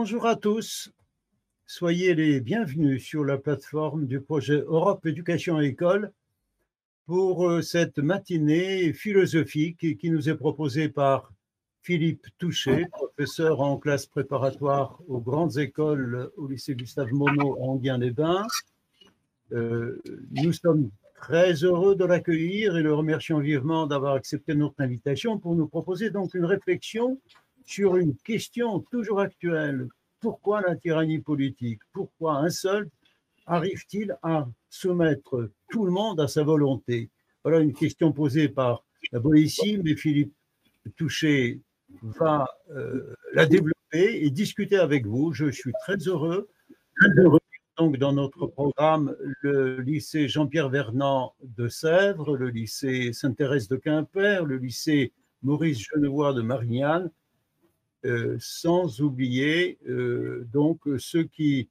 Bonjour à tous. Soyez les bienvenus sur la plateforme du projet Europe Éducation École pour euh, cette matinée philosophique qui nous est proposée par Philippe Touché, professeur en classe préparatoire aux grandes écoles au lycée Gustave Monod en Anguin-les-Bains. Euh, nous sommes très heureux de l'accueillir et le remercions vivement d'avoir accepté notre invitation pour nous proposer donc une réflexion sur une question toujours actuelle. Pourquoi la tyrannie politique? Pourquoi un seul arrive-t-il à soumettre tout le monde à sa volonté? Voilà une question posée par la Boétie, mais Philippe Touché va euh, la développer et discuter avec vous. Je suis très heureux, très heureux donc dans notre programme le lycée Jean-Pierre Vernant de Sèvres, le lycée Sainte-Thérèse de Quimper, le lycée Maurice Genevois de Marignane, sans oublier euh, donc ceux qui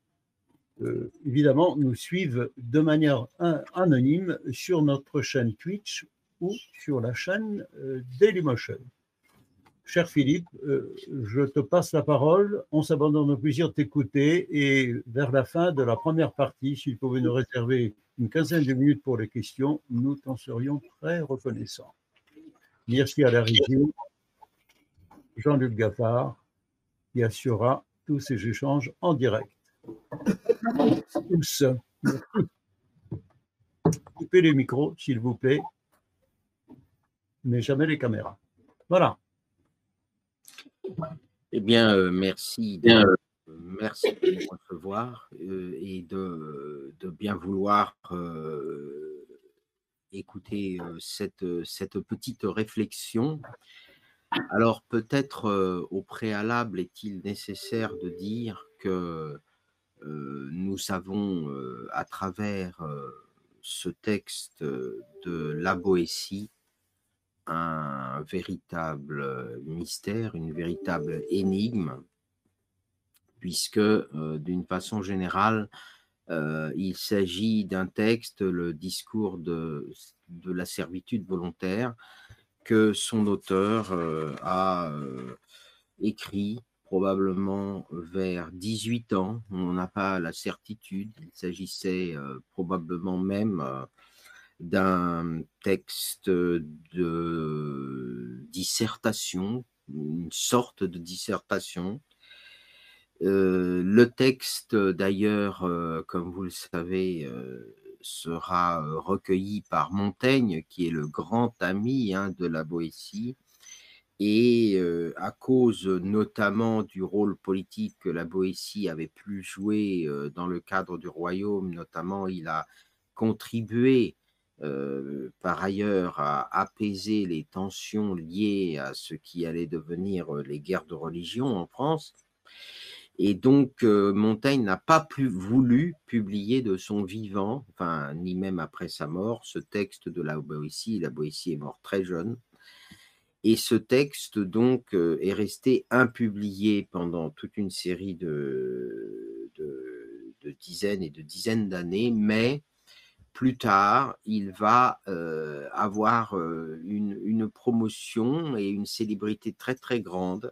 euh, évidemment nous suivent de manière anonyme sur notre chaîne Twitch ou sur la chaîne Dailymotion. Cher Philippe, euh, je te passe la parole. On s'abandonne au plaisir de t'écouter et vers la fin de la première partie, s'il pouvait nous réserver une quinzaine de minutes pour les questions, nous t'en serions très reconnaissants. Merci à la régie, Jean-Luc Gaffard, qui assurera tous ces échanges en direct. Tous. Coupez les micros, s'il vous plaît, mais jamais les caméras. Voilà. Eh bien, euh, merci, de, euh, merci de nous recevoir euh, et de, bien vouloir écouter cette, cette petite réflexion. Alors, peut-être au préalable est-il nécessaire de dire que nous savons à travers ce texte de la Boétie un véritable mystère, une véritable énigme, puisque d'une façon générale, il s'agit d'un texte, le discours de, la servitude volontaire, son auteur a écrit probablement vers 18 ans. On n'a pas la certitude. Il s'agissait probablement même d'un texte de dissertation, une sorte de dissertation. Euh, le texte, d'ailleurs, euh, comme vous le savez, euh, sera recueilli par Montaigne, qui est le grand ami hein, de la Boétie. Et à cause notamment du rôle politique que la Boétie avait pu jouer dans le cadre du royaume, notamment, il a contribué par ailleurs à apaiser les tensions liées à ce qui allait devenir les guerres de religion en France. Et donc, euh, Montaigne n'a pas plus voulu publier de son vivant, enfin, ni même après sa mort, ce texte de la Boétie. La Boétie est morte très jeune. Et ce texte, donc, est resté impublié pendant toute une série de, dizaines et de dizaines d'années, mais plus tard, il va euh, avoir euh, une, promotion et une célébrité très très grande,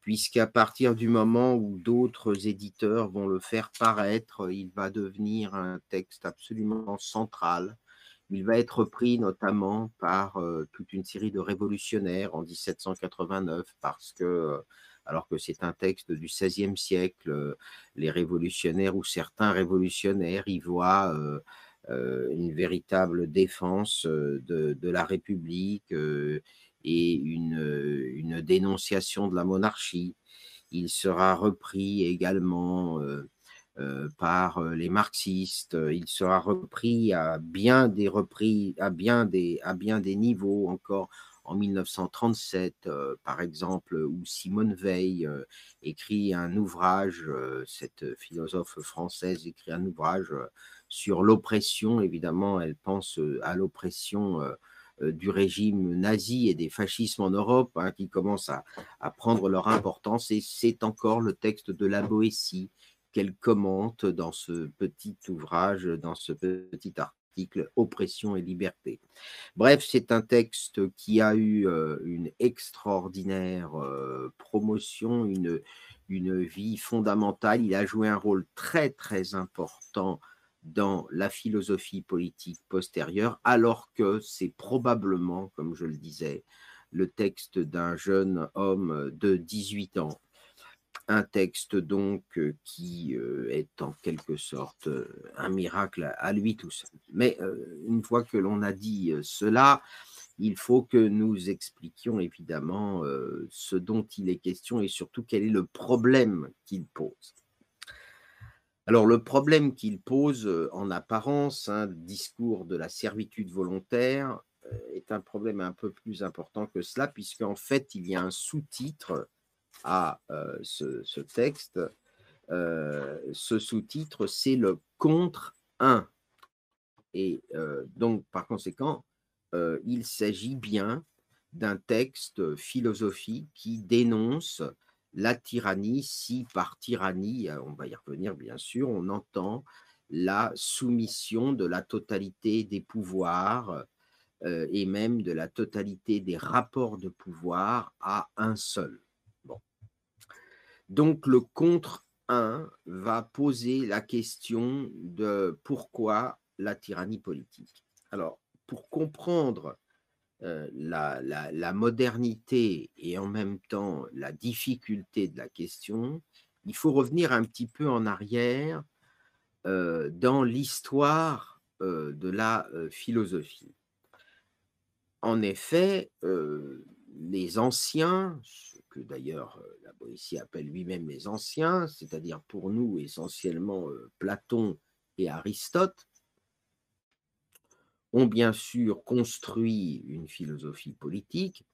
puisqu'à partir du moment où d'autres éditeurs vont le faire paraître, il va devenir un texte absolument central. Il va être pris notamment par euh, toute une série de révolutionnaires en 1789, parce que alors que c'est un texte du XVIe siècle, les révolutionnaires ou certains révolutionnaires y voient euh, une véritable défense euh, de, la République euh, et une, dénonciation de la monarchie. Il sera repris également par les marxistes. Il sera repris à bien des repris, à bien des, à bien des niveaux encore en 1937, par exemple, où Simone Veil écrit un ouvrage, cette philosophe française écrit un ouvrage sur l'oppression. Évidemment, elle pense à l'oppression du régime nazi et des fascismes en Europe hein, qui commencent à, prendre leur importance. Et c'est encore le texte de la Boétie qu'elle commente dans ce petit ouvrage, dans ce petit article Oppression et liberté. Bref, c'est un texte qui a eu une extraordinaire promotion, une, une vie fondamentale. Il a joué un rôle très, très important dans la philosophie politique postérieure, alors que c'est probablement, comme je le disais, le texte d'un jeune homme de 18 ans. Un texte donc euh, qui euh, est en quelque sorte euh, un miracle à lui tout seul. Mais une fois que l'on a dit cela, il faut que nous expliquions évidemment ce dont il est question et surtout quel est le problème qu'il pose. Alors le problème qu'il pose en apparence, un discours de la servitude volontaire, est un problème un peu plus important que cela, puisqu'en fait, il y a un sous-titre à ce, texte. ce sous-titre, c'est le contre 1. Et donc, par conséquent, il s'agit bien d'un texte philosophique qui dénonce la tyrannie, si par tyrannie, on va y revenir bien sûr, on entend la soumission de la totalité des pouvoirs euh, et même de la totalité des rapports de pouvoir à un seul. Donc le contre 1 va poser la question de pourquoi la tyrannie politique. Alors, pour comprendre euh, la, modernité et en même temps la difficulté de la question, il faut revenir un petit peu en arrière euh, dans l'histoire de la philosophie. En effet, les anciens, ce que d'ailleurs la Boétie appelle lui-même les anciens, c'est-à-dire pour nous essentiellement Platon et Aristote, ont bien sûr construit une philosophie politique,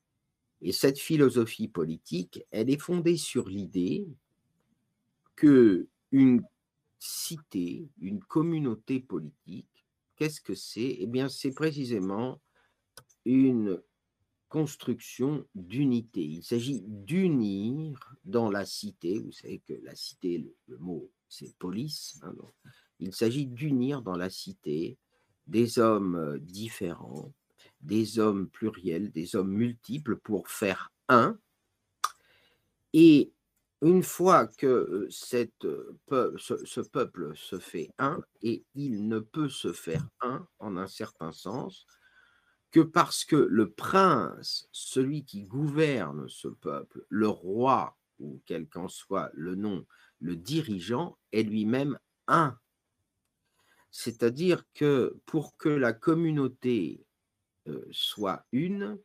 et cette philosophie politique, elle est fondée sur l'idée que une cité, une communauté politique, qu'est-ce que c'est? Eh bien, c'est précisément une construction d'unité. Il s'agit d'unir dans la cité, vous savez que la cité, le, mot c'est police, hein, il s'agit d'unir dans la cité des hommes différents, des hommes pluriels, des hommes multiples pour faire un. Et une fois que euh, ce peuple se fait un, et il ne peut se faire un en un certain sens, que parce que le prince, celui qui gouverne ce peuple, le roi, ou quel qu'en soit le nom, le dirigeant, est lui-même un. C'est-à-dire que pour que la communauté euh, soit une,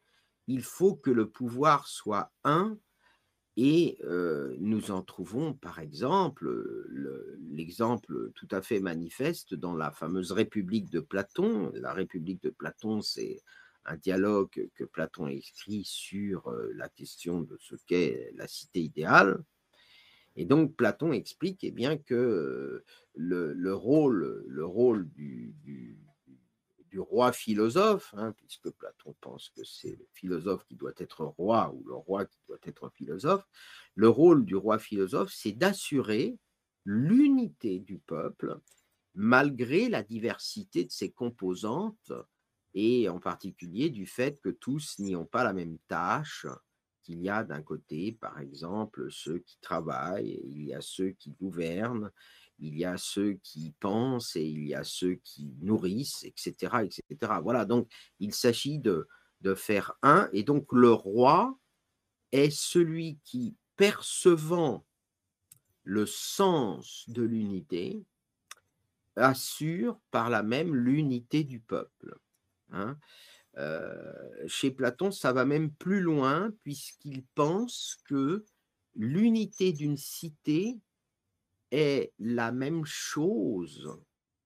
il faut que le pouvoir soit un et euh, nous en trouvons, par exemple, l'exemple tout à fait manifeste dans la fameuse République de Platon. La République de Platon, c'est un dialogue que Platon écrit sur euh, la question de ce qu'est la cité idéale. Et donc Platon explique eh bien, que le, rôle, le rôle du, du roi philosophe, hein, puisque Platon pense que c'est le philosophe qui doit être roi ou le roi qui doit être philosophe, le rôle du roi philosophe, c'est d'assurer l'unité du peuple malgré la diversité de ses composantes et en particulier du fait que tous n'y ont pas la même tâche, qu'il y a d'un côté, par exemple, ceux qui travaillent, il y a ceux qui gouvernent, il y a ceux qui pensent et il y a ceux qui nourrissent, etc. etc. Voilà, donc il s'agit de, de faire un, et donc le roi est celui qui, percevant le sens de l'unité, assure par là même l'unité du peuple. Hein. Chez Platon, ça va même plus loin puisqu'il pense que l'unité d'une cité est la même chose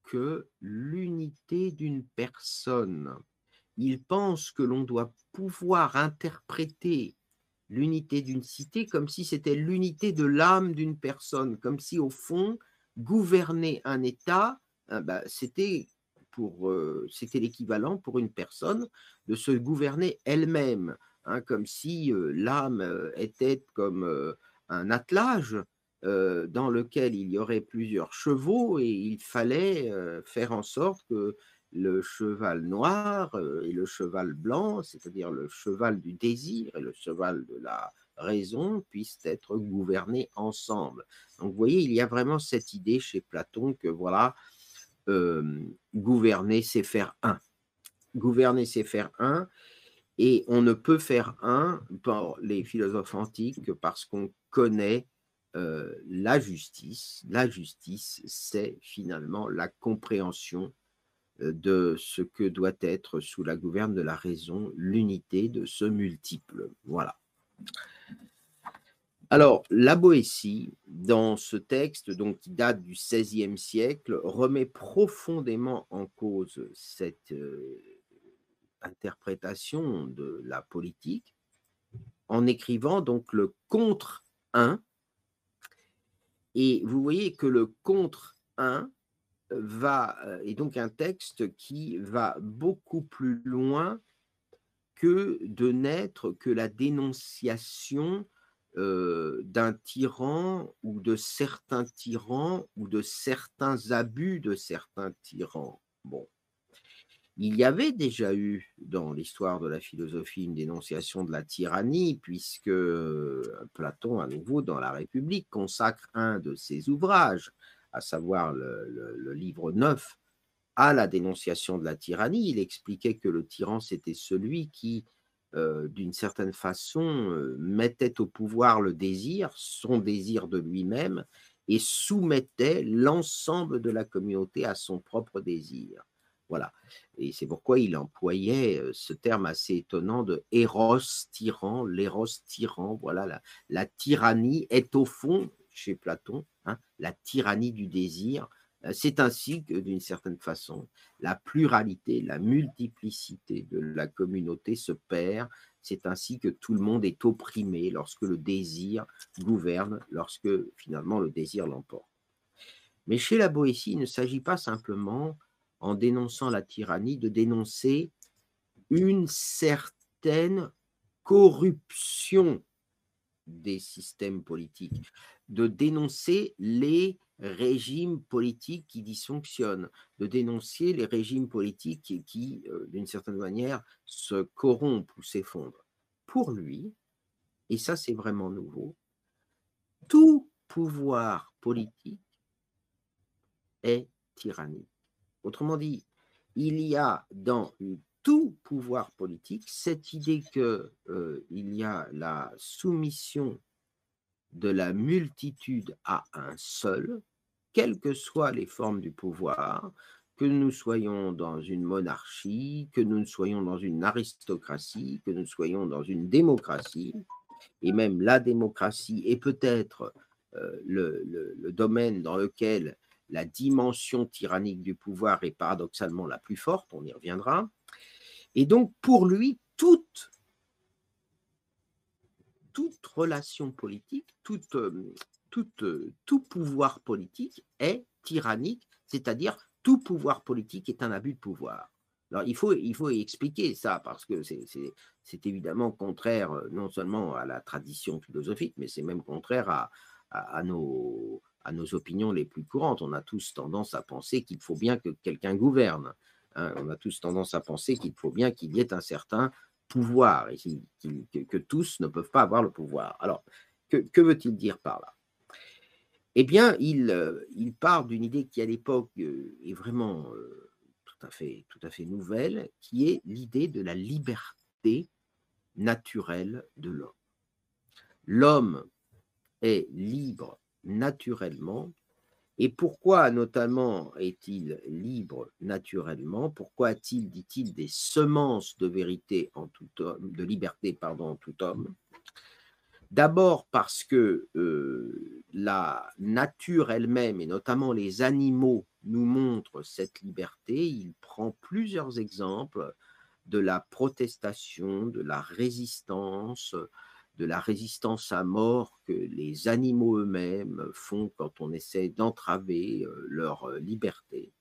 que l'unité d'une personne. Il pense que l'on doit pouvoir interpréter l'unité d'une cité comme si c'était l'unité de l'âme d'une personne, comme si au fond, gouverner un État, ah bah, c'était euh, c'était l'équivalent pour une personne de se gouverner elle-même, hein, comme si euh, l'âme euh, était comme un attelage dans lequel il y aurait plusieurs chevaux et il fallait faire en sorte que le cheval noir et le cheval blanc, c'est-à-dire le cheval du désir et le cheval de la raison, puissent être gouvernés ensemble. Donc vous voyez, il y a vraiment cette idée chez Platon que voilà, gouverner, c'est faire un. Gouverner, c'est faire un. Et on ne peut faire un pour les philosophes antiques que parce qu'on connaît la justice. La justice, c'est finalement la compréhension de ce que doit être sous la gouverne de la raison l'unité de ce multiple. Voilà. Alors, la Boétie, dans ce texte, donc, qui date du XVIe siècle, remet profondément en cause cette interprétation de la politique en écrivant donc le contre 1. Et vous voyez que le contre 1 va, est donc un texte qui va beaucoup plus loin que de n'être que la dénonciation d'un tyran ou de certains tyrans ou de certains abus de certains tyrans. Bon. Il y avait déjà eu dans l'histoire de la philosophie une dénonciation de la tyrannie, puisque Platon, à nouveau, dans la République, consacre un de ses ouvrages, à savoir le, livre 9, à la dénonciation de la tyrannie. Il expliquait que le tyran, c'était celui qui euh, d'une certaine façon, euh, mettait au pouvoir le désir, son désir de lui-même, et soumettait l'ensemble de la communauté à son propre désir. Voilà. Et c'est pourquoi il employait euh, ce terme assez étonnant de héros tyran, l'éros tyran. Voilà, la, tyrannie est au fond, chez Platon, hein, la tyrannie du désir, c'est ainsi que, d'une certaine façon, la pluralité, la multiplicité de la communauté se perd. C'est ainsi que tout le monde est opprimé lorsque le désir gouverne, lorsque finalement le désir l'emporte. Mais chez la Boétie, il ne s'agit pas simplement, en dénonçant la tyrannie, de dénoncer une certaine corruption des systèmes politiques, de dénoncer les régimes politiques qui dysfonctionnent, de dénoncer les régimes politiques qui, euh, d'une certaine manière, se corrompent ou s'effondrent. Pour lui, et ça c'est vraiment nouveau, tout pouvoir politique est tyrannique. Autrement dit, il y a dans tout pouvoir politique cette idée qu'il euh, y a la soumission de la multitude à un seul, quelles que soient les formes du pouvoir, que nous soyons dans une monarchie, que nous soyons dans une aristocratie, que nous soyons dans une démocratie, et même la démocratie est peut-être euh, le, domaine dans lequel la dimension tyrannique du pouvoir est paradoxalement la plus forte, on y reviendra. Et donc, pour lui, toute toute relation politique, euh, euh, tout pouvoir politique est tyrannique, c'est-à-dire tout pouvoir politique est un abus de pouvoir. Alors, il faut, il faut expliquer ça parce que c'est évidemment contraire euh, non seulement à la tradition philosophique, mais c'est même contraire à, à, nos, à nos opinions les plus courantes. On a tous tendance à penser qu'il faut bien que quelqu'un gouverne. Hein. On a tous tendance à penser qu'il faut bien qu'il y ait un certain pouvoir, et que, tous ne peuvent pas avoir le pouvoir. Alors, que, veut-il dire par là? Eh bien, il, euh, il part d'une idée qui, à l'époque, euh, est vraiment euh, tout à fait nouvelle, qui est l'idée de la liberté naturelle de l'homme. L'homme est libre naturellement et pourquoi notamment est-il libre naturellement? Pourquoi a-t-il, dit-il, des semences de vérité en tout homme, de liberté pardon en tout homme? D'abord parce que euh, la nature elle-même et notamment les animaux nous montrent cette liberté. Il prend plusieurs exemples de la protestation, de la résistance, de la résistance à mort que les animaux eux-mêmes font quand on essaie d'entraver euh, leur euh, liberté.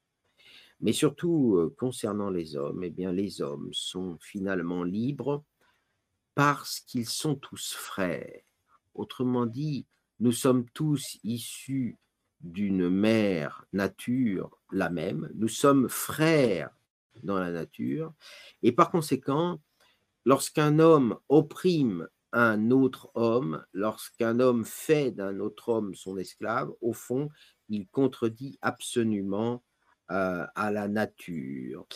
Mais surtout, euh, concernant les hommes, eh bien, les hommes sont finalement libres parce qu'ils sont tous frères. Autrement dit, nous sommes tous issus d'une mère nature la même, nous sommes frères dans la nature. Et par conséquent, lorsqu'un homme opprime un autre homme, lorsqu'un homme fait d'un autre homme son esclave, au fond, il contredit absolument euh, à la nature.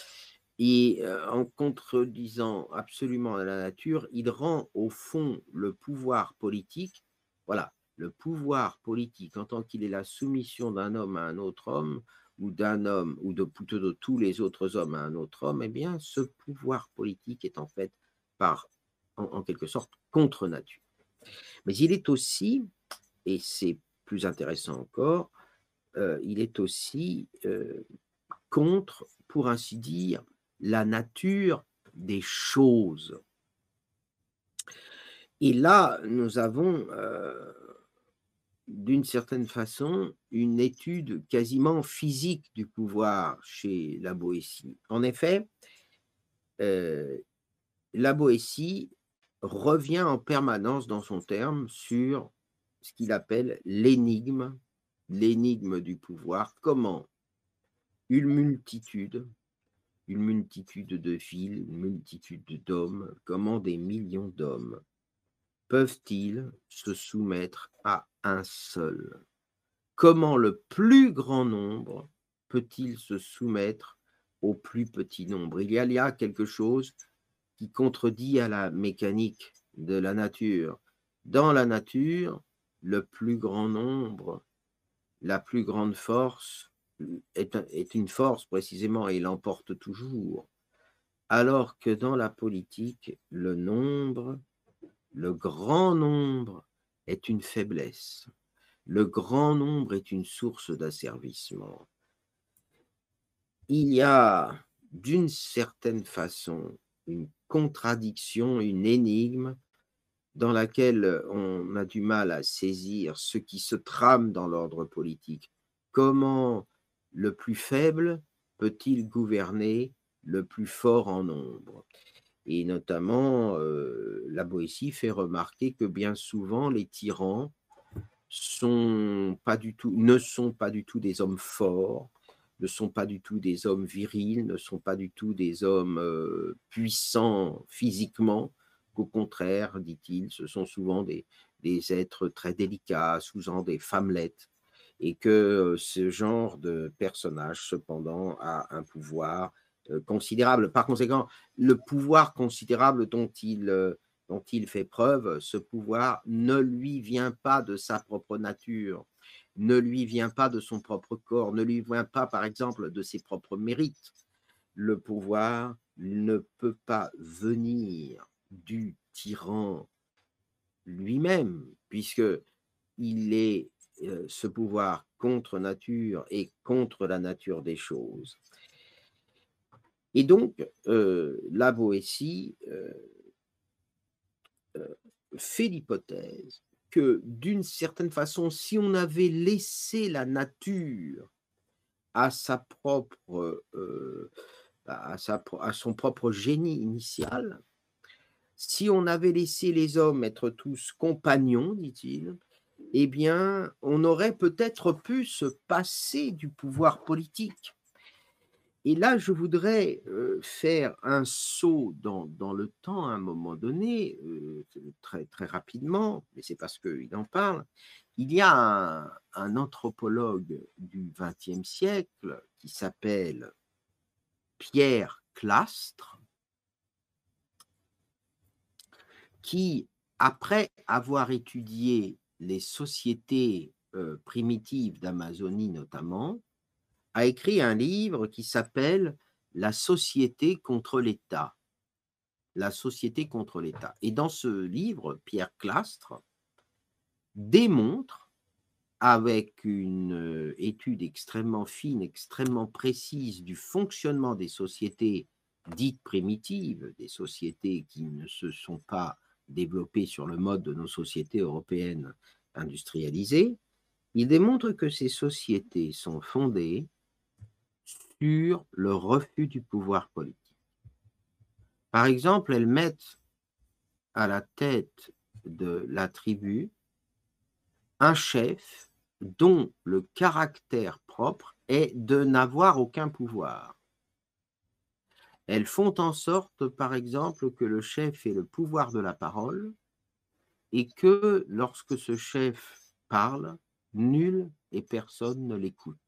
Et euh, en contredisant absolument à la nature, il rend au fond le pouvoir politique, voilà, le pouvoir politique en tant qu'il est la soumission d'un homme à un autre homme, ou d'un homme, ou de plutôt de tous les autres hommes à un autre homme, eh bien, ce pouvoir politique est en fait par, en, quelque sorte, contre nature. Mais il est aussi, et c'est plus intéressant encore, euh, il est aussi euh, contre, pour ainsi dire, la nature des choses. Et là, nous avons, euh, d'une certaine façon, une étude quasiment physique du pouvoir chez la Boétie. En effet, la Boétie revient en permanence dans son terme sur ce qu'il appelle l'énigme, l'énigme du pouvoir, comment? Une multitude une multitude de villes, une multitude d'hommes, comment des millions d'hommes peuvent-ils se soumettre à un seul? Comment le plus grand nombre peut-il se soumettre au plus petit nombre? Il y a quelque chose qui contredit à la mécanique de la nature. Dans la nature, le plus grand nombre, la plus grande force est, une force précisément et l'emporte toujours, alors que dans la politique, le nombre, le grand nombre est une faiblesse. Le grand nombre est une source d'asservissement. Il y a d'une certaine façon une contradiction, une énigme dans laquelle on a du mal à saisir ce qui se trame dans l'ordre politique. Comment le plus faible peut-il gouverner le plus fort en nombre? Et notamment, euh, la Boétie fait remarquer que bien souvent, les tyrans ne sont pas du tout des hommes forts, ne sont pas du tout des hommes virils, ne sont pas du tout des hommes euh, puissants physiquement, qu'au contraire, dit-il, ce sont souvent des, êtres très délicats, souvent des femmelettes, et que ce genre de personnage, cependant, a un pouvoir considérable. Par conséquent, le pouvoir considérable dont il, dont il fait preuve, ce pouvoir ne lui vient pas de sa propre nature, ne lui vient pas de son propre corps, ne lui vient pas, par exemple, de ses propres mérites. Le pouvoir ne peut pas venir du tyran lui-même, puisque il est euh, ce pouvoir contre nature et contre la nature des choses. Et donc, euh, la Boétie euh, fait l'hypothèse que d'une certaine façon, si on avait laissé la nature à, sa propre, à, sa, à son propre génie initial, si on avait laissé les hommes être tous compagnons, dit-il, eh bien, on aurait peut-être pu se passer du pouvoir politique. Et là, je voudrais euh, faire un saut dans, le temps à un moment donné, euh, très, très rapidement, mais c'est parce qu'il en parle. Il y a un, un anthropologue du XXe siècle qui s'appelle Pierre Clastre, qui, après avoir étudié les sociétés primitives d'Amazonie notamment, a écrit un livre qui s'appelle La société contre l'État. La société contre l'État. Et dans ce livre, Pierre Clastre démontre, avec une étude extrêmement fine, extrêmement précise du fonctionnement des sociétés dites primitives, des sociétés qui ne se sont pas développé sur le mode de nos sociétés européennes industrialisées, il démontre que ces sociétés sont fondées sur le refus du pouvoir politique. Par exemple, elles mettent à la tête de la tribu un chef dont le caractère propre est de n'avoir aucun pouvoir. Elles font en sorte, par exemple, que le chef ait le pouvoir de la parole et que lorsque ce chef parle, nul et personne ne l'écoute.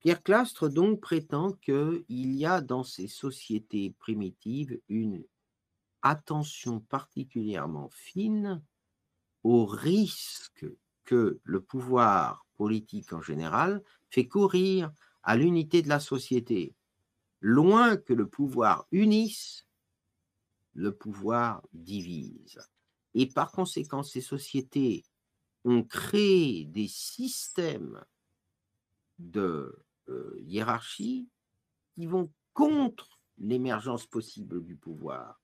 Pierre Clastre donc prétend qu'il y a dans ces sociétés primitives une attention particulièrement fine au risque que le pouvoir politique en général fait courir à l'unité de la société. Loin que le pouvoir unisse, le pouvoir divise. Et par conséquent, ces sociétés ont créé des systèmes de euh, hiérarchie qui vont contre l'émergence possible du pouvoir,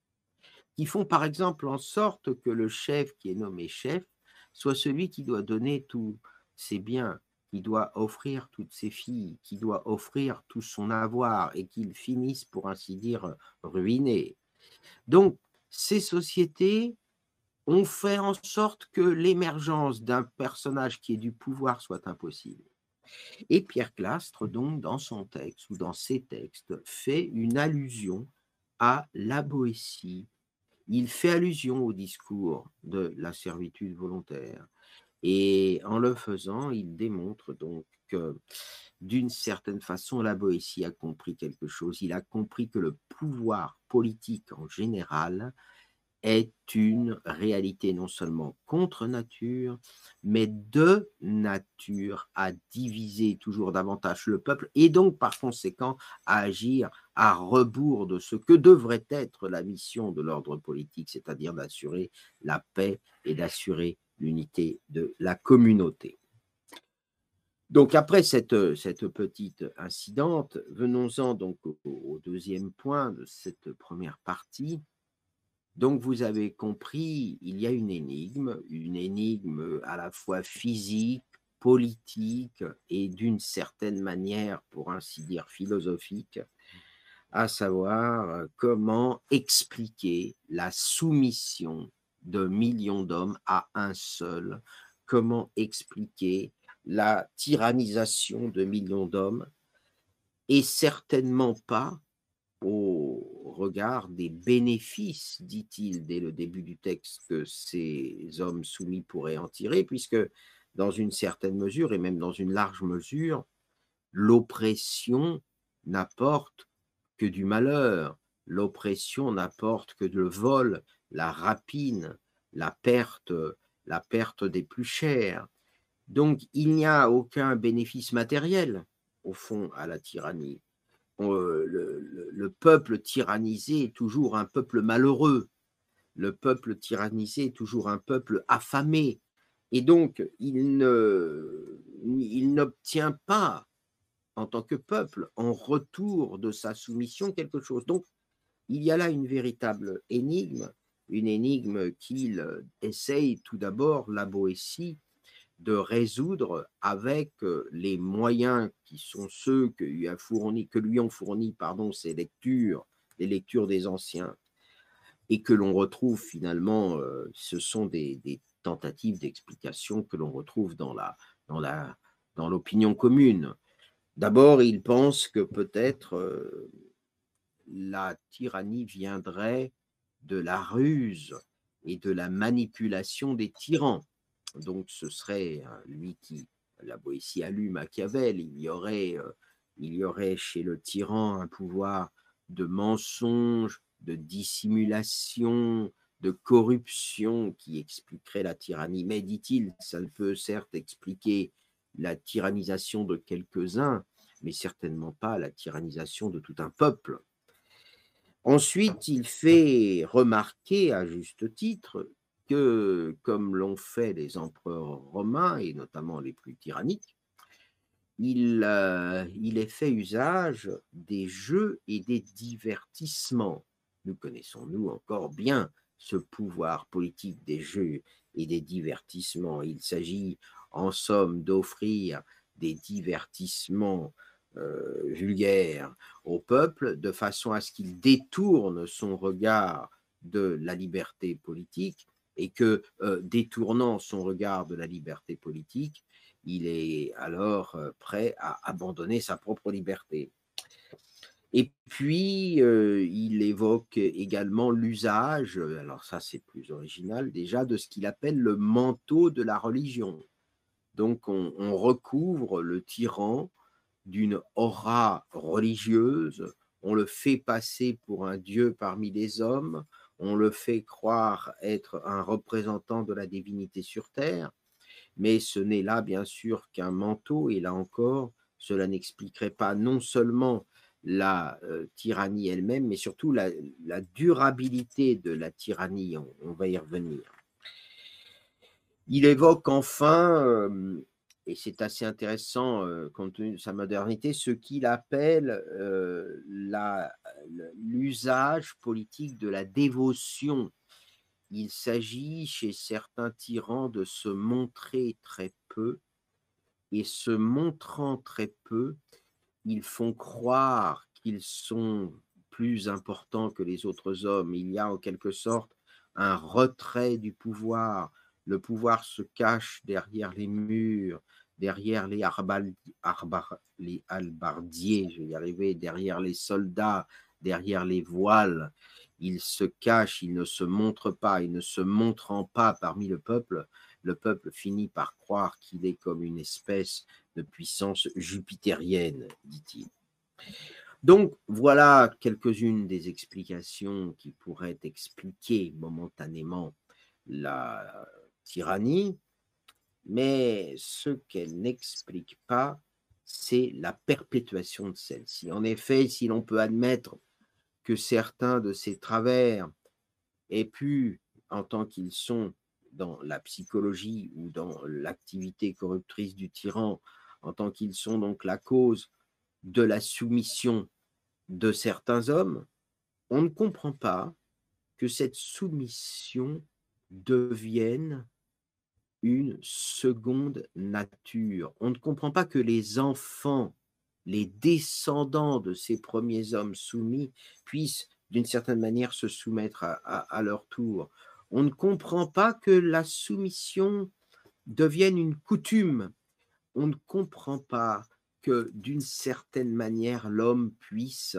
qui font par exemple en sorte que le chef qui est nommé chef soit celui qui doit donner tous ses biens, qui doit offrir toutes ses filles, qui doit offrir tout son avoir et qu'il finisse, pour ainsi dire, ruiné. Donc, ces sociétés ont fait en sorte que l'émergence d'un personnage qui est du pouvoir soit impossible. Et Pierre Clastre, donc, dans son texte ou dans ses textes, fait une allusion à la Boétie. Il fait allusion au discours de la servitude volontaire. Et en le faisant, il démontre donc que, d'une certaine façon, la Boétie a compris quelque chose. Il a compris que le pouvoir politique en général est une réalité non seulement contre nature, mais de nature à diviser toujours davantage le peuple et donc par conséquent à agir à rebours de ce que devrait être la mission de l'ordre politique, c'est-à-dire d'assurer la paix et d'assurer l'unité de la communauté. Donc après cette, petite incidente, venons-en donc au deuxième point de cette première partie donc vous avez compris, il y a une énigme, une énigme à la fois physique, politique et d'une certaine manière, pour ainsi dire, philosophique, à savoir comment expliquer la soumission de millions d'hommes à un seul, comment expliquer la tyrannisation de millions d'hommes, et certainement pas au regard des bénéfices, dit-il dès le début du texte, que ces hommes soumis pourraient en tirer, puisque dans une certaine mesure, et même dans une large mesure, l'oppression n'apporte que du malheur, l'oppression n'apporte que le vol, la rapine, la perte, la perte des plus chers. Donc il n'y a aucun bénéfice matériel, au fond, à la tyrannie le, peuple tyrannisé est toujours un peuple malheureux. Le peuple tyrannisé est toujours un peuple affamé. Et donc, il n'obtient pas, en tant que peuple, en retour de sa soumission, quelque chose. Donc, il y a là une véritable énigme, une énigme qu'il essaye tout d'abord, la Boétie, de résoudre avec les moyens qui sont ceux que lui, a fourni, que lui ont fourni pardon, ses lectures, les lectures des anciens, et que l'on retrouve finalement, ce sont des, tentatives d'explication que l'on retrouve dans la dans la dans l'opinion commune. D'abord, il pense que peut-être la tyrannie viendrait de la ruse et de la manipulation des tyrans donc ce serait lui qui, la Boétie a lu Machiavel, il y aurait, euh, il y aurait chez le tyran un pouvoir de mensonge, de dissimulation, de corruption qui expliquerait la tyrannie. Mais dit-il, ça ne peut certes expliquer la tyrannisation de quelques-uns, mais certainement pas la tyrannisation de tout un peuple. Ensuite, il fait remarquer à juste titre que, comme l'ont fait les empereurs romains, et notamment les plus tyranniques, il, euh, fait usage des jeux et des divertissements. Nous connaissons, nous, encore bien ce pouvoir politique des jeux et des divertissements. Il s'agit, en somme, d'offrir des divertissements euh, vulgaires au peuple de façon à ce qu'il détourne son regard de la liberté politique et que, détournant son regard de la liberté politique, il est alors prêt à abandonner sa propre liberté. Et puis, il évoque également l'usage, alors ça c'est plus original déjà, de ce qu'il appelle le manteau de la religion. Donc on, on recouvre le tyran d'une aura religieuse, on le fait passer pour un dieu parmi les hommes, on le fait croire être un représentant de la divinité sur terre, mais ce n'est là bien sûr qu'un manteau, et là encore, cela n'expliquerait pas non seulement la euh, tyrannie elle-même, mais surtout la, durabilité de la tyrannie. On, va y revenir. Il évoque enfin, euh, et c'est assez intéressant euh, compte tenu de sa modernité, ce qu'il appelle l'usage politique de la dévotion. Il s'agit chez certains tyrans de se montrer très peu, et se montrant très peu, ils font croire qu'ils sont plus importants que les autres hommes. Il y a en quelque sorte un retrait du pouvoir. Le pouvoir se cache derrière les murs, derrière les, les albardiers, je vais y arriver, derrière les soldats, derrière les voiles. Il se cache, il ne se montre pas, il ne se montrant pas parmi le peuple, le peuple finit par croire qu'il est comme une espèce de puissance jupitérienne, dit-il. Donc voilà quelques-unes des explications qui pourraient expliquer momentanément la tyrannie, mais ce qu'elle n'explique pas, c'est la perpétuation de celle-ci. En effet, si l'on peut admettre que certains de ces travers aient pu, en tant qu'ils sont dans la psychologie ou dans l'activité corruptrice du tyran, en tant qu'ils sont donc la cause de la soumission de certains hommes, on ne comprend pas que cette soumission devienne une seconde nature. On ne comprend pas que les enfants, les descendants de ces premiers hommes soumis, puissent d'une certaine manière se soumettre à, leur tour. On ne comprend pas que la soumission devienne une coutume. On ne comprend pas que d'une certaine manière, l'homme puisse,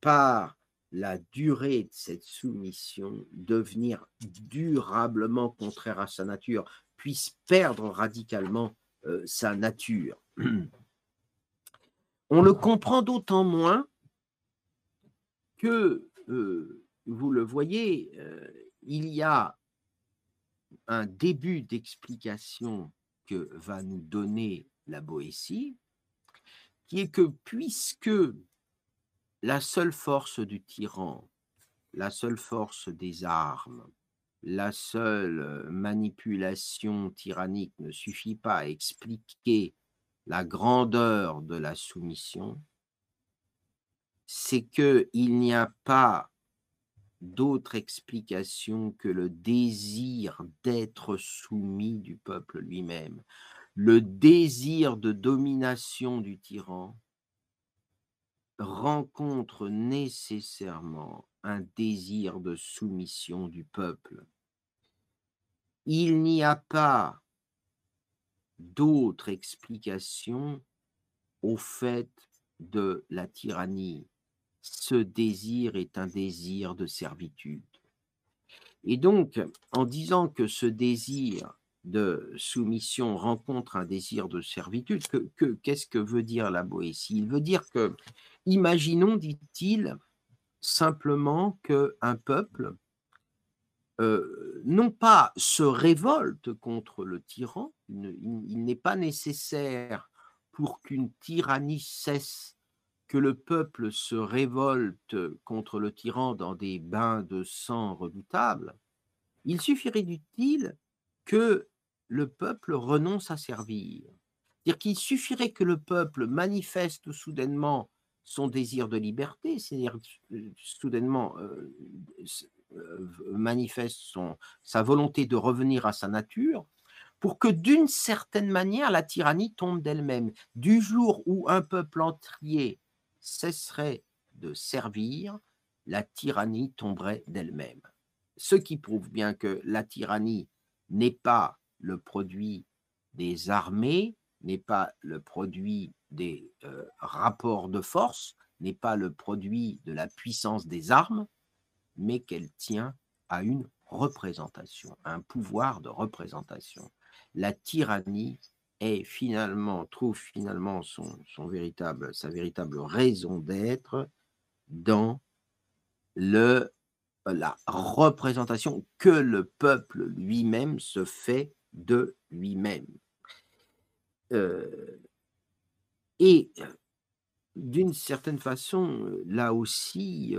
par la durée de cette soumission, devenir durablement contraire à sa nature, puisse perdre radicalement euh, sa nature. On le comprend d'autant moins que, euh, vous le voyez, euh, il y a un début d'explication que va nous donner la Boétie, qui est que puisque la seule force du tyran, la seule force des armes, la seule manipulation tyrannique ne suffit pas à expliquer la grandeur de la soumission, c'est qu'il n'y a pas d'autre explication que le désir d'être soumis du peuple lui-même le désir de domination du tyran rencontre nécessairement un désir de soumission du peuple. Il n'y a pas d'autre explication au fait de la tyrannie. Ce désir est un désir de servitude. Et donc, en disant que ce désir de soumission rencontre un désir de servitude, qu'est-ce que, veut dire la Boétie? Il veut dire que, imaginons, dit-il, simplement qu'un peuple, euh, non pas se révolte contre le tyran, il n'est pas nécessaire pour qu'une tyrannie cesse que le peuple se révolte contre le tyran dans des bains de sang redoutables, il suffirait, dit-il, que le peuple renonce à servir. C'est-à-dire qu'il suffirait que le peuple manifeste soudainement son désir de liberté, c'est-à-dire euh, soudainement euh, euh, manifeste son, sa volonté de revenir à sa nature, pour que d'une certaine manière la tyrannie tombe d'elle-même. Du jour où un peuple entier cesserait de servir, la tyrannie tomberait d'elle-même. Ce qui prouve bien que la tyrannie n'est pas le produit des armées, n'est pas le produit des euh, rapports de force, n'est pas le produit de la puissance des armes, mais qu'elle tient à une représentation, un pouvoir de représentation. La tyrannie est finalement, trouve finalement son, son véritable, sa véritable raison d'être dans le, la représentation que le peuple lui-même se fait de lui-même. Euh, et d'une certaine façon, là aussi,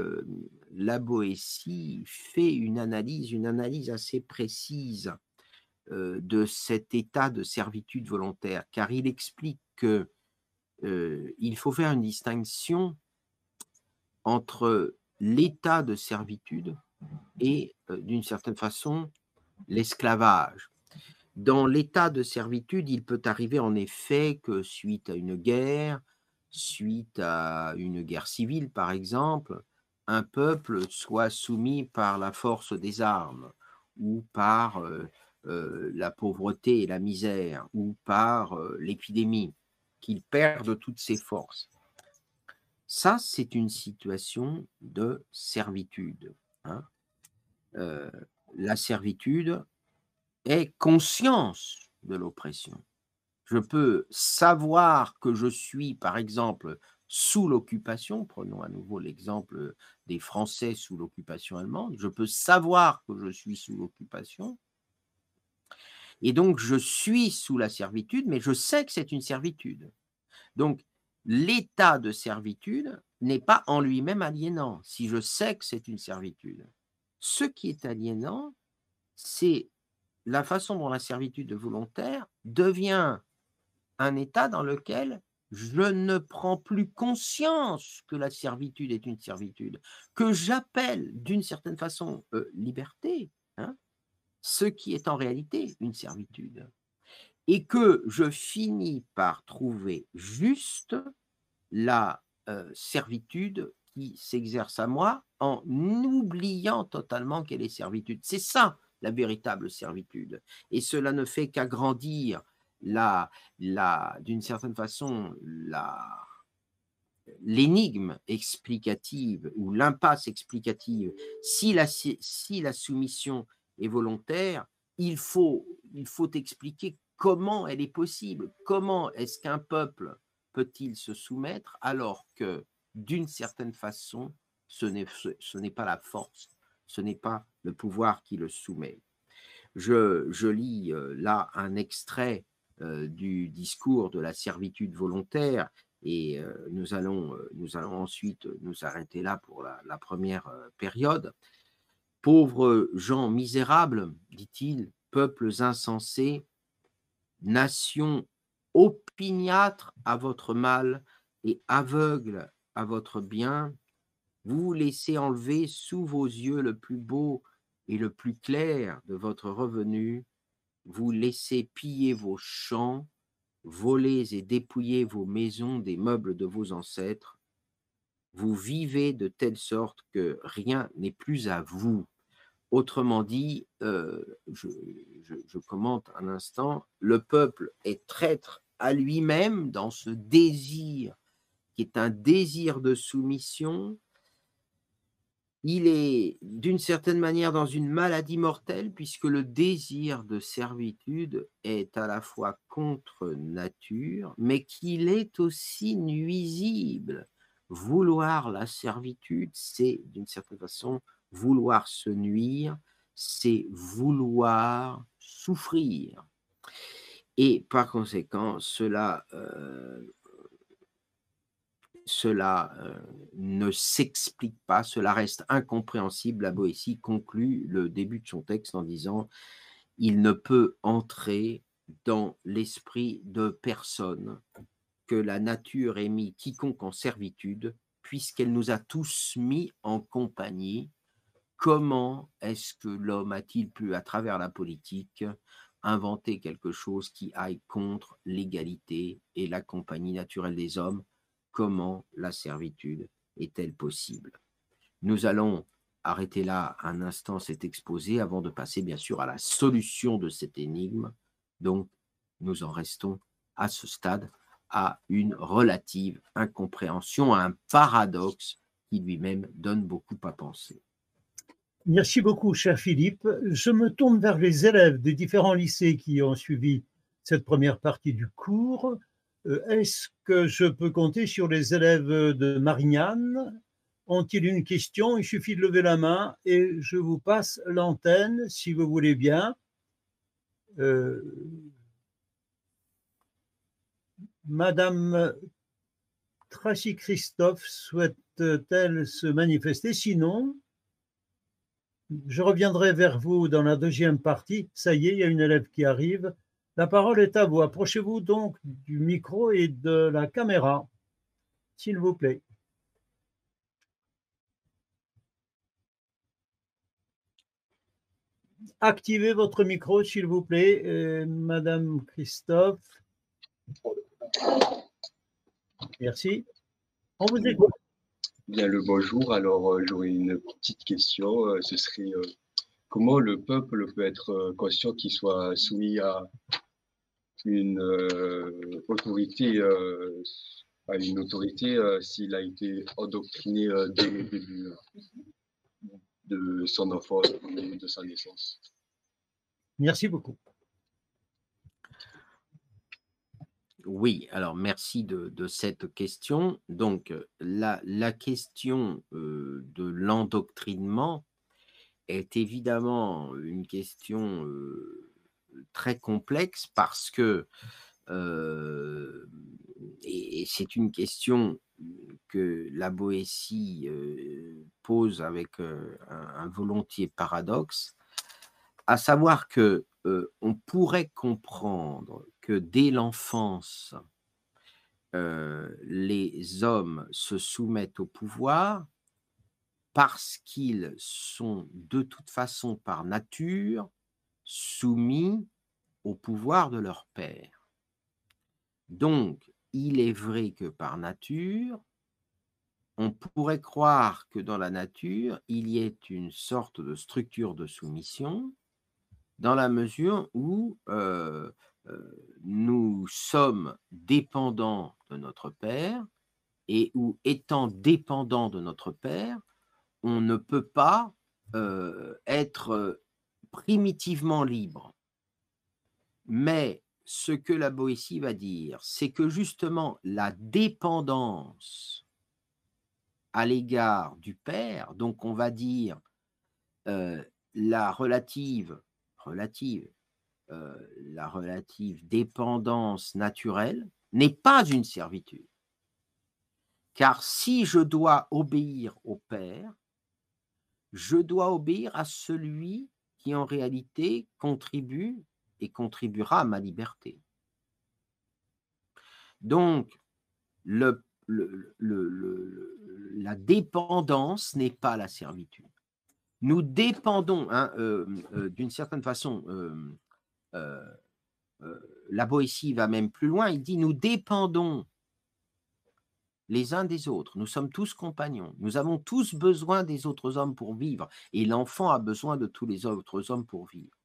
la Boétie fait une analyse, une analyse assez précise de cet état de servitude volontaire, car il explique que il faut faire une distinction entre l'état de servitude et, d'une certaine façon, l'esclavage. Dans l'état de servitude, il peut arriver en effet que suite à une guerre, suite à une guerre civile par exemple, un peuple soit soumis par la force des armes ou par la pauvreté et la misère ou par l'épidémie, qu'il perde toutes ses forces. Ça, c'est une situation de servitude. Hein. la servitude est conscience de l'oppression. Je peux savoir que je suis, par exemple, sous l'occupation, prenons à nouveau l'exemple des Français sous l'occupation allemande, je peux savoir que je suis sous l'occupation, et donc je suis sous la servitude, mais je sais que c'est une servitude. Donc l'état de servitude n'est pas en lui-même aliénant, si je sais que c'est une servitude. Ce qui est aliénant, c'est la façon dont la servitude volontaire devient un état dans lequel je ne prends plus conscience que la servitude est une servitude, que j'appelle d'une certaine façon euh, liberté, hein, ce qui est en réalité une servitude, et que je finis par trouver juste la euh, servitude qui s'exerce à moi en oubliant totalement qu'elle est servitude. C'est ça la véritable servitude. Et cela ne fait qu'agrandir la, la, d'une certaine façon, la, l'énigme explicative ou l'impasse explicative, si la, si la soumission est volontaire, il faut, il faut expliquer comment elle est possible. Comment est-ce qu'un peuple peut-il se soumettre alors que, d'une certaine façon, ce n'est, ce n'est pas la force, ce n'est pas le pouvoir qui le soumet. Je, lis euh, là un extrait euh, du discours de la servitude volontaire et euh, nous, allons, nous allons ensuite nous arrêter là pour la, la première période. Pauvres gens misérables, dit-il, peuples insensés, nations opiniâtres à votre mal et aveugles à votre bien, vous laissez enlever sous vos yeux le plus beau et le plus clair de votre revenu, vous laissez piller vos champs, voler et dépouiller vos maisons des meubles de vos ancêtres, vous vivez de telle sorte que rien n'est plus à vous. Autrement dit, euh, je, je, commente un instant, le peuple est traître à lui-même dans ce désir qui est un désir de soumission, il est d'une certaine manière dans une maladie mortelle puisque le désir de servitude est à la fois contre nature, mais qu'il est aussi nuisible. Vouloir la servitude, c'est d'une certaine façon vouloir se nuire, c'est vouloir souffrir. Et par conséquent, cela euh, cela euh, ne s'explique pas, cela reste incompréhensible. La Boétie conclut le début de son texte en disant Il ne peut entrer dans l'esprit de personne que la nature ait mis quiconque en servitude, puisqu'elle nous a tous mis en compagnie. Comment est-ce que l'homme a-t-il pu, à travers la politique, inventer quelque chose qui aille contre l'égalité et la compagnie naturelle des hommes? Comment la servitude est-elle possible? Nous allons arrêter là un instant cet exposé avant de passer bien sûr à la solution de cette énigme. Donc, nous en restons à ce stade à une relative incompréhension, à un paradoxe qui lui-même donne beaucoup à penser. Merci beaucoup, cher Philippe. Je me tourne vers les élèves des différents lycées qui ont suivi cette première partie du cours. Euh, est-ce que je peux compter sur les élèves de Marignane? Ont-ils une question? Il suffit de lever la main et je vous passe l'antenne si vous voulez bien. Euh, Madame Tracy Christophe souhaite-t-elle se manifester? Sinon, je reviendrai vers vous dans la deuxième partie. Ça y est, il y a une élève qui arrive. La parole est à vous. Approchez-vous donc du micro et de la caméra, s'il vous plaît. Activez votre micro, s'il vous plaît, euh, Madame Christophe. Merci. On vous écoute. Bien le bonjour. Alors euh, j'aurais une petite question. Euh, ce serait comment le peuple peut être conscient qu'il soit soumis à une autorité, à une autorité s'il a été endoctriné dès le début de son enfance, de sa naissance. Merci beaucoup. Oui, alors merci de, cette question. Donc, la, la question de l'endoctrinement est évidemment une question très complexe parce que, et, c'est une question que la Boétie pose avec un, volontiers paradoxe, à savoir que on pourrait comprendre que dès l'enfance, les hommes se soumettent au pouvoir parce qu'ils sont de toute façon par nature soumis au pouvoir de leur père. Donc, il est vrai que par nature, on pourrait croire que dans la nature, il y ait une sorte de structure de soumission dans la mesure où nous sommes dépendants de notre Père et où, étant dépendants de notre Père, on ne peut pas être primitivement libre. Mais ce que la Boétie va dire, c'est que justement la dépendance à l'égard du Père, donc on va dire la relative relative, euh, la relative dépendance naturelle n'est pas une servitude. Car si je dois obéir au Père, je dois obéir à celui qui en réalité contribue et contribuera à ma liberté. Donc, la dépendance n'est pas la servitude nous dépendons, hein, euh, euh, d'une certaine façon, euh, la Boétie va même plus loin, il dit, nous dépendons les uns des autres, nous sommes tous compagnons, nous avons tous besoin des autres hommes pour vivre, et l'enfant a besoin de tous les autres hommes pour vivre.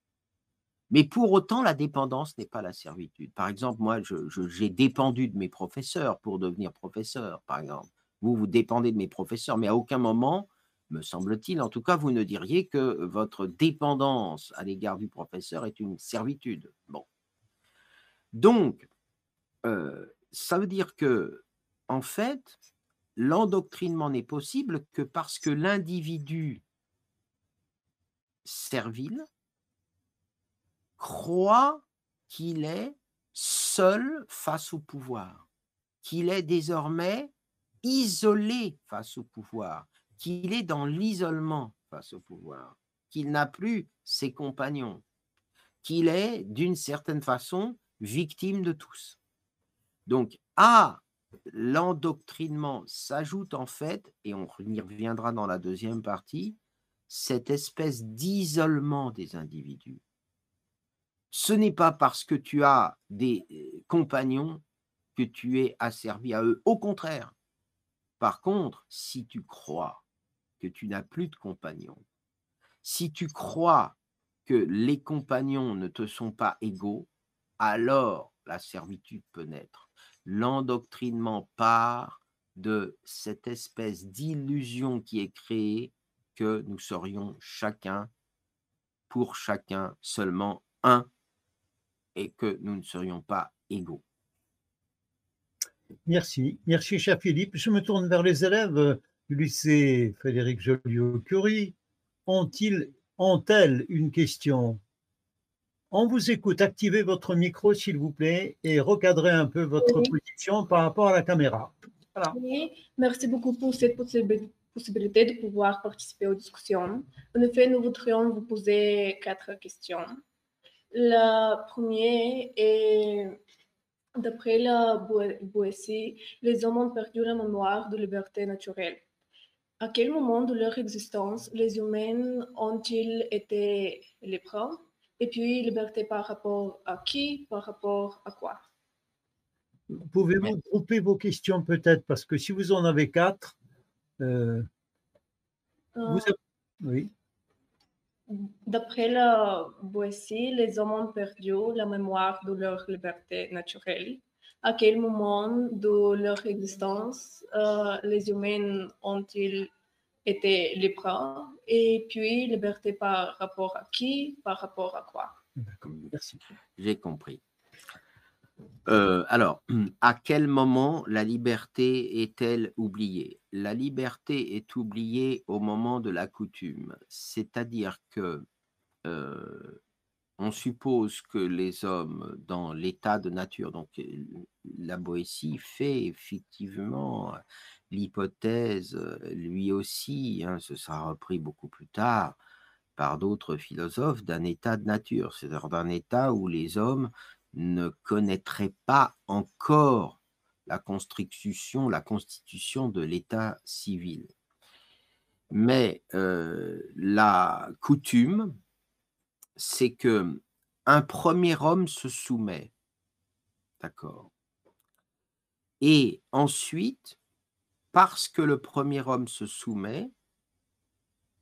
Mais pour autant, la dépendance n'est pas la servitude. Par exemple, moi, j'ai dépendu de mes professeurs pour devenir professeur, par exemple. Vous, vous dépendez de mes professeurs, mais à aucun moment, me semble-t-il. En tout cas, vous ne diriez que votre dépendance à l'égard du professeur est une servitude. Bon. Donc, euh, ça veut dire que, en fait, l'endoctrinement n'est possible que parce que l'individu servile croit qu'il est seul face au pouvoir, qu'il est désormais isolé face au pouvoir, qu'il est dans l'isolement face au pouvoir, qu'il n'a plus ses compagnons, qu'il est d'une certaine façon victime de tous. Donc à l'endoctrinement s'ajoute en fait, et on y reviendra dans la deuxième partie, cette espèce d'isolement des individus. Ce n'est pas parce que tu as des euh, compagnons que tu es asservi à eux. Au contraire. Par contre, si tu crois que tu n'as plus de compagnons, si tu crois que les compagnons ne te sont pas égaux, alors la servitude peut naître. L'endoctrinement part de cette espèce d'illusion qui est créée que nous serions chacun, pour chacun, seulement un, et que nous ne serions pas égaux. Merci, merci cher Philippe. Je me tourne vers les élèves du lycée Frédéric Joliot-Curie. Ont-ils, ont-elles une question? On vous écoute. Activez votre micro, s'il vous plaît, et recadrez un peu votre position par rapport à la caméra. Oui, merci beaucoup pour cette possibilité de pouvoir participer aux discussions. En effet, nous voudrions vous poser quatre questions. La première est D'après la Boétie, les hommes ont perdu la mémoire de liberté naturelle. À quel moment de leur existence les humains ont-ils été libres Et puis, liberté par rapport à qui Par rapport à quoi? Pouvez-vous grouper vos questions peut-être? Parce que si vous en avez quatre, euh, euh, oui. D'après la Boétie, les hommes ont perdu la mémoire de leur liberté naturelle. À quel moment de leur existence euh, les humains ont-ils été libres Et puis, liberté par rapport à qui Par rapport à quoi D'accord, merci. J'ai compris. Euh, alors, à quel moment la liberté est-elle oubliée? La liberté est oubliée au moment de la coutume, c'est-à-dire que euh, on suppose que les hommes, dans l'état de nature, donc la Boétie fait effectivement l'hypothèse, lui aussi, hein, ce sera repris beaucoup plus tard par d'autres philosophes, d'un état de nature, c'est-à-dire d'un état où les hommes ne connaîtrait pas encore la constitution, la constitution de l'état civil. Mais euh, la coutume, c'est que un premier homme se soumet, d'accord, et ensuite, parce que le premier homme se soumet,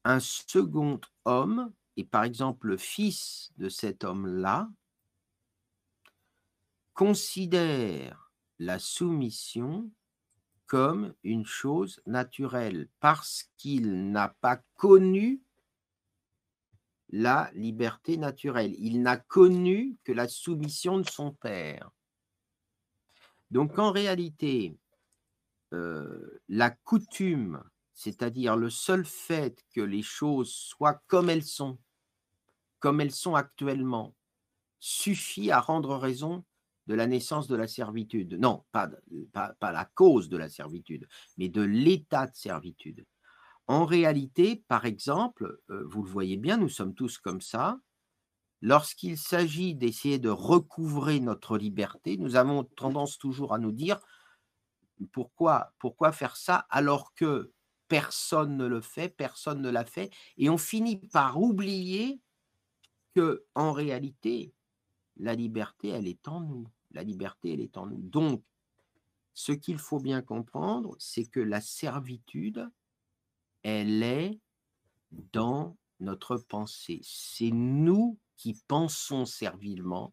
un second homme, et par exemple le fils de cet homme-là, considère la soumission comme une chose naturelle parce qu'il n'a pas connu la liberté naturelle. Il n'a connu que la soumission de son père. Donc en réalité, euh, la coutume, c'est-à-dire le seul fait que les choses soient comme elles sont, comme elles sont actuellement, suffit à rendre raison de la naissance de la servitude. Non, pas, la cause de la servitude, mais de l'état de servitude. En réalité, par exemple, euh, vous le voyez bien, nous sommes tous comme ça. Lorsqu'il s'agit d'essayer de recouvrer notre liberté, nous avons tendance toujours à nous dire pourquoi, faire ça alors que personne ne le fait, personne ne l'a fait, et on finit par oublier que en réalité, la liberté, elle est en nous. La liberté, elle est en nous. Donc, ce qu'il faut bien comprendre, c'est que la servitude, elle est dans notre pensée. C'est nous qui pensons servilement.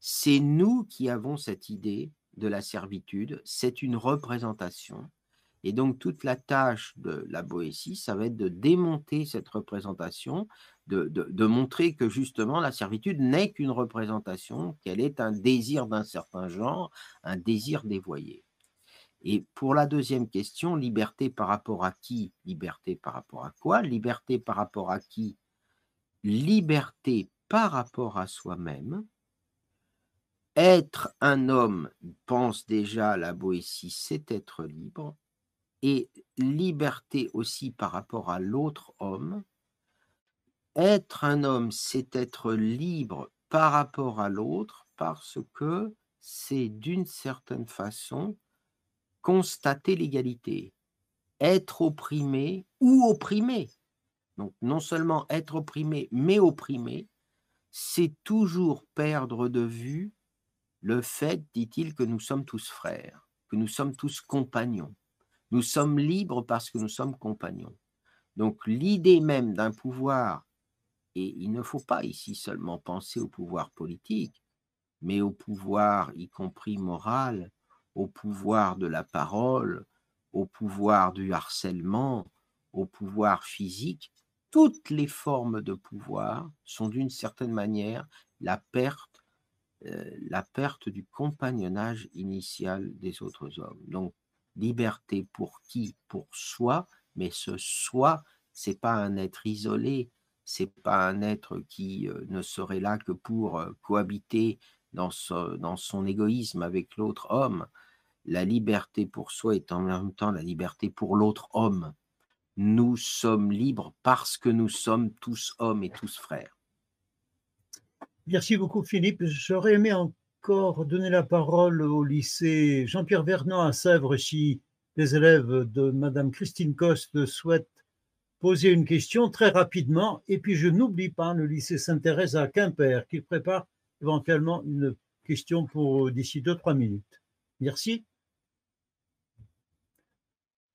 C'est nous qui avons cette idée de la servitude. C'est une représentation. Et donc, toute la tâche de la Boétie, ça va être de démonter cette représentation de, montrer que justement la servitude n'est qu'une représentation, qu'elle est un désir d'un certain genre, un désir dévoyé. Et pour la deuxième question, liberté par rapport à qui Liberté par rapport à quoi? Liberté par rapport à qui? Liberté par rapport à soi-même. Être un homme, pense déjà la Boétie, c'est être libre. Et liberté aussi par rapport à l'autre homme, être un homme, c'est être libre par rapport à l'autre parce que c'est d'une certaine façon constater l'égalité. Être opprimé ou opprimé. Donc non seulement être opprimé, mais opprimé, c'est toujours perdre de vue le fait, dit-il, que nous sommes tous frères, que nous sommes tous compagnons. Nous sommes libres parce que nous sommes compagnons. Donc l'idée même d'un pouvoir et il ne faut pas ici seulement penser au pouvoir politique, mais au pouvoir, y compris moral, au pouvoir de la parole, au pouvoir du harcèlement, au pouvoir physique, toutes les formes de pouvoir sont d'une certaine manière la perte, la perte du compagnonnage initial des autres hommes. Donc, liberté pour qui? Pour soi, mais ce soi, c'est pas un être isolé, c'est pas un être qui euh, ne serait là que pour euh, cohabiter dans, dans son égoïsme avec l'autre homme. La liberté pour soi est en même temps la liberté pour l'autre homme. Nous sommes libres parce que nous sommes tous hommes et tous frères. Merci beaucoup Philippe. J'aurais aimé encore donner la parole au lycée Jean-Pierre Vernant à Sèvres si les élèves de Madame Christine Coste souhaitent poser une question très rapidement. Et puis je n'oublie pas le lycée Sainte-Thérèse à Quimper qui prépare éventuellement une question pour d'ici deux, trois minutes. Merci.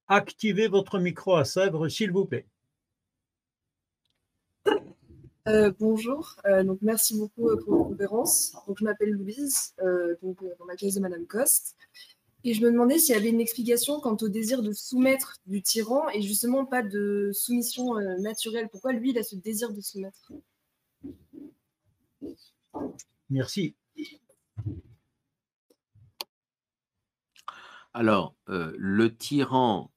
Activez votre micro à Sèvres, s'il vous plaît. Euh, bonjour, euh, donc merci beaucoup euh, pour la conférence. Donc, je m'appelle Louise, donc, dans la classe de Madame Coste. Et je me demandais s'il y avait une explication quant au désir de soumettre du tyran et justement pas de soumission naturelle. Pourquoi lui, il a ce désir de soumettre? Merci. Alors, le tyran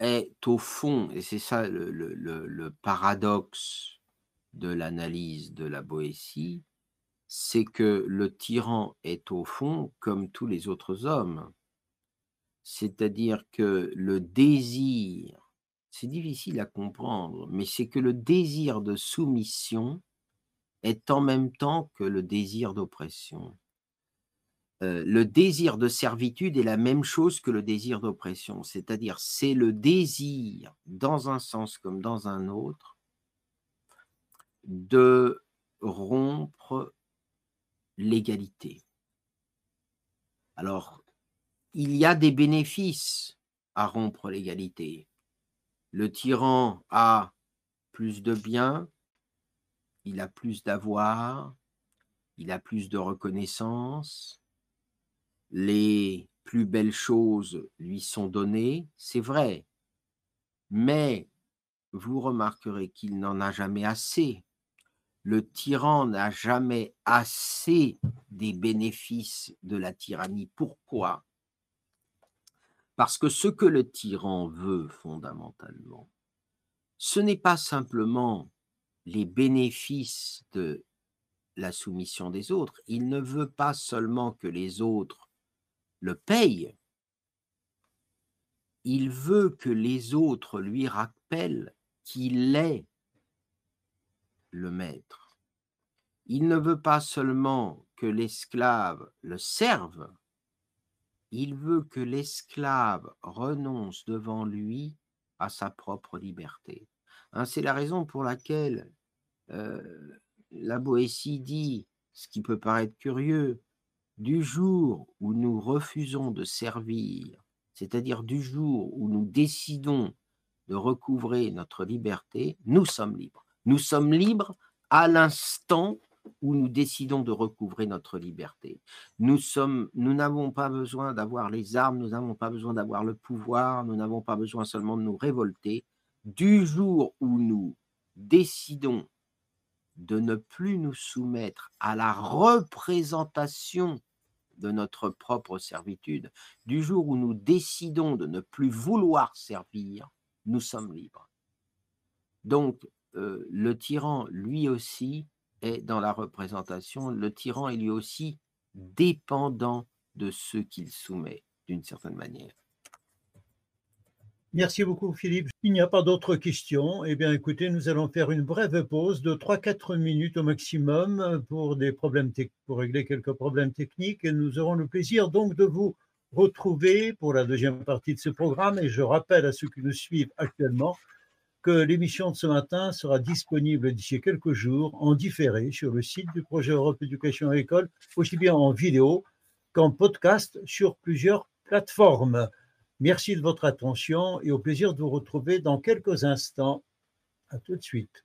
est au fond, et c'est ça le, paradoxe de l'analyse de la Boétie, c'est que le tyran est au fond comme tous les autres hommes. C'est-à-dire que le désir, c'est difficile à comprendre, mais c'est que le désir de soumission est en même temps que le désir d'oppression. Euh, le désir de servitude est la même chose que le désir d'oppression, c'est-à-dire c'est le désir, dans un sens comme dans un autre, de rompre l'égalité. Alors, il y a des bénéfices à rompre l'égalité. Le tyran a plus de biens, il a plus d'avoir, il a plus de reconnaissance, les plus belles choses lui sont données, c'est vrai, mais vous remarquerez qu'il n'en a jamais assez. Le tyran n'a jamais assez des bénéfices de la tyrannie. Pourquoi? Parce que ce que le tyran veut fondamentalement, ce n'est pas simplement les bénéfices de la soumission des autres. Il ne veut pas seulement que les autres le paye, il veut que les autres lui rappellent qu'il est le maître. Il ne veut pas seulement que l'esclave le serve, il veut que l'esclave renonce devant lui à sa propre liberté. Hein, c'est la raison pour laquelle euh, la Boétie dit, ce qui peut paraître curieux, du jour où nous refusons de servir, c'est-à-dire du jour où nous décidons de recouvrer notre liberté, nous sommes libres. Nous sommes libres à l'instant où nous décidons de recouvrer notre liberté. Nous sommes, nous n'avons pas besoin d'avoir les armes, nous n'avons pas besoin d'avoir le pouvoir, nous n'avons pas besoin seulement de nous révolter. Du jour où nous décidons de ne plus nous soumettre à la représentation de notre propre servitude. Du jour où nous décidons de ne plus vouloir servir, nous sommes libres. Donc, euh, le tyran, lui aussi, est dans la représentation. Le tyran est lui aussi dépendant de ceux qu'il soumet, d'une certaine manière. Merci beaucoup, Philippe. Il n'y a pas d'autres questions. Eh bien, écoutez, nous allons faire une brève pause de 3-4 minutes au maximum pour, des problèmes pour régler quelques problèmes techniques. Et nous aurons le plaisir donc de vous retrouver pour la deuxième partie de ce programme. Et je rappelle à ceux qui nous suivent actuellement que l'émission de ce matin sera disponible d'ici quelques jours en différé sur le site du projet Europe Éducation École, aussi bien en vidéo qu'en podcast sur plusieurs plateformes. Merci de votre attention et au plaisir de vous retrouver dans quelques instants. À tout de suite.